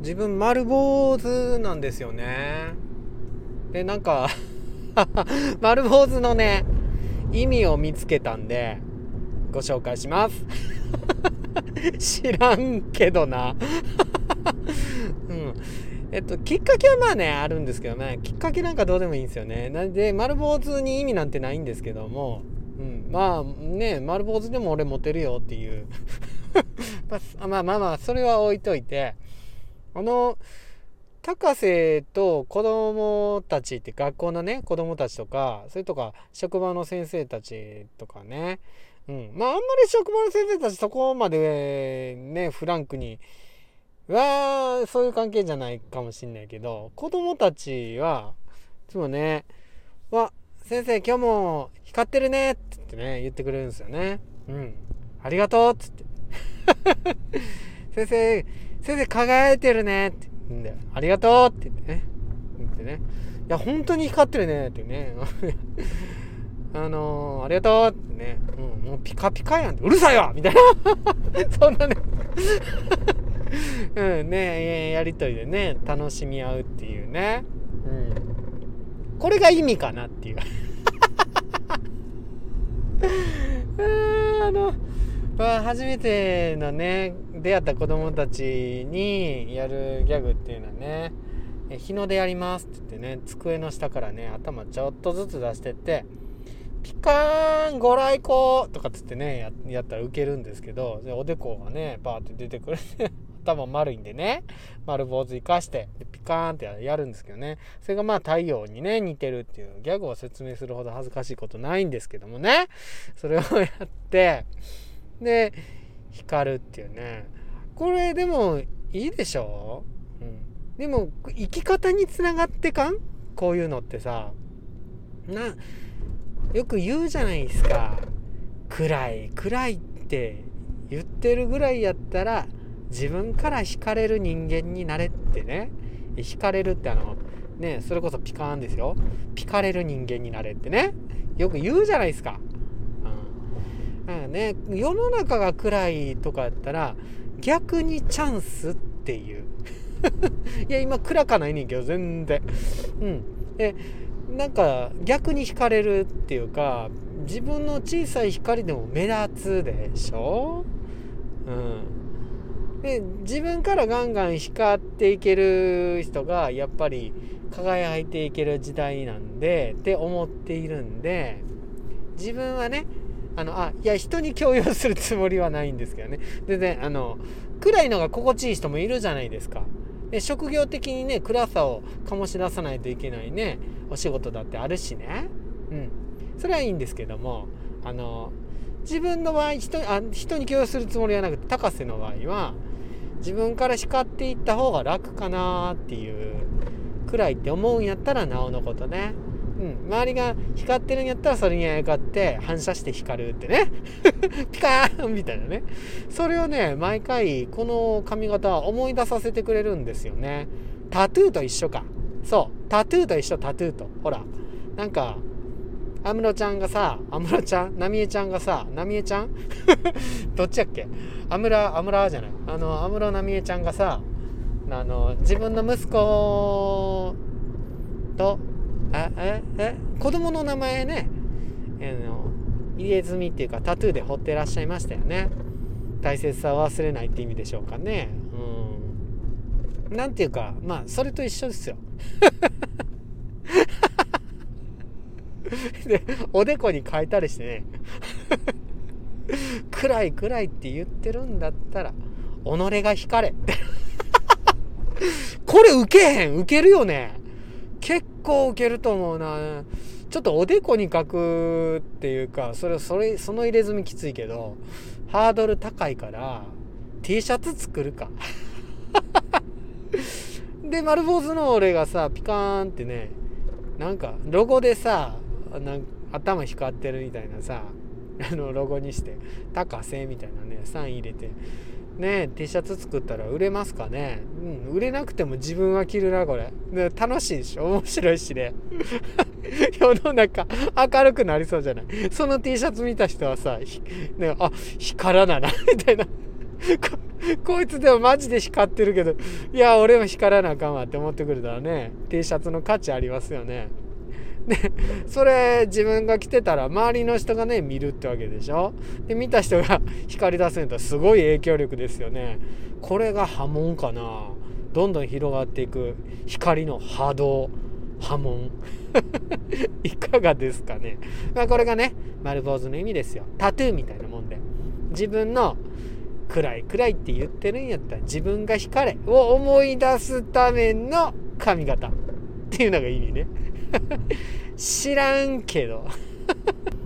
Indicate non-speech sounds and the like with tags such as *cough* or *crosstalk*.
自分丸坊主なんですよね。でなんか *laughs* 丸坊主のね意味を見つけたんでご紹介します。*laughs* 知らんけどな。*laughs* うん。えっと、きっかけはまあね、あるんですけどね、きっかけなんかどうでもいいんですよね。なんで、丸坊主に意味なんてないんですけども、うん、まあね、丸坊主でも俺モテるよっていう。まあまあまあ、それは置いといて、あの、高瀬と子供たちって学校のね、子供たちとか、それとか職場の先生たちとかね、うん。まああんまり職場の先生たちそこまでね、フランクに、は、そういう関係じゃないかもしんないけど、子供たちは、いつもね、わ、先生今日も光ってるねって言ってね、言ってくれるんですよね。うん。ありがとうっつって。*laughs* 先生、先生輝いてるねって言うんだよ。ありがとうって言ってね。言ってね。いや、本当に光ってるねってね。*laughs* あのー、ありがとうってね。うん、もうピカピカやん。うるさいわみたいな。*laughs* そんなね *laughs* うんねやりとりでね楽しみ合うっていうね、うん、これが意味かなっていうあの、まあ、初めてのね出会った子供たちにやるギャグっていうのはね日の出やりますって言ってね机の下からね頭ちょっとずつ出してってピカーンご来光とかっつってねやったらウケるんですけどおでこがねバーって出てくる *laughs* 頭丸いんでね、丸坊主生かして、ピカーンってやるんですけどね、それがまあ太陽にね、似てるっていうギャグを説明するほど恥ずかしいことないんですけどもね、それをやって、で、光るっていうね、これでもいいでしょ？うん。でも、生き方につながってかん？こういうのってさ、な、よく言うじゃないですか。暗い、暗いって言ってるぐらいやったら自分から惹かれる人間になれってね。惹かれるってあのねそれこそピカーンですよ。ピカれる人間になれってね。よく言うじゃないですか。うん、ね、世の中が暗いとかやったら逆にチャンスっていう。*laughs* いや今暗かないねんけど全然。うん。でなんか逆に惹かれるっていうか自分の小さい光でも目立つでしょ？うん。で自分からガンガン光っていける人がやっぱり輝いていける時代なんでって思っているんで自分はねあのあいや人に強要するつもりはないんですけどね。全然あの暗いのが心地いい人もいるじゃないですか。で職業的にね暗さを醸し出さないといけないねお仕事だってあるしね。うん。それはいいんですけどもあの自分の場合人あ人に強要するつもりはなくて高瀬の場合は自分から光っていった方が楽かなっていうくらいって思うんやったらなおのことね。うん、周りが光ってるんやったらそれにあやかって反射して光るってね。*laughs* ピカーンみたいなね。それをね毎回この髪型は思い出させてくれるんですよね。タトゥーと一緒か。そう。タトゥーと一緒タトゥーと。ほら。なんか安室ちゃんがさ、安室ちゃん？浪江ちゃんがさ、浪江ちゃん？*laughs* どっちやっけ？安室、安室じゃない。あの、安室奈美恵ちゃんがさ、あの、自分の息子と、あ、え、え、子供の名前ね、あの、入れ墨っていうかタトゥーで彫ってらっしゃいましたよね。大切さを忘れないって意味でしょうかね。うん。なんていうか、まあ、それと一緒ですよ。*laughs* で、おでこに書いたりしてね *laughs* 暗い暗いって言ってるんだったら、己が光れ *laughs* これ受けへん受けるよね結構受けると思うな。ちょっとおでこに書くっていうか、それ、それ、その入れ墨きついけど、ハードル高いから、T シャツ作るか。*laughs* で、丸坊主の俺がさ、ピカーンってね、なんか、ロゴでさ、なん頭光ってるみたいなさあのロゴにして「高瀬」みたいなねサイン入れてね T シャツ作ったら売れますかね？うん売れなくても自分は着るなこれ。楽しいでしょ？面白いしね。*laughs* 世の中明るくなりそうじゃない？その T シャツ見た人はさねあ光らなな *laughs* みたいな。こいつでもマジで光ってるけどいや俺も光らなあかんわって思ってくれたらね。T シャツの価値ありますよね。でそれ自分が着てたら周りの人がね見るってわけでしょ？で見た人が光り出すんやったらすごい影響力ですよね。これが波紋かな。どんどん広がっていく光の波動波紋。*laughs* いかがですかね、まあ、これがね丸坊主の意味ですよ。タトゥーみたいなもんで。自分の暗い暗いって言ってるんやったら自分が光れを思い出すための髪型っていうのが意味ね。*laughs* 知らんけど。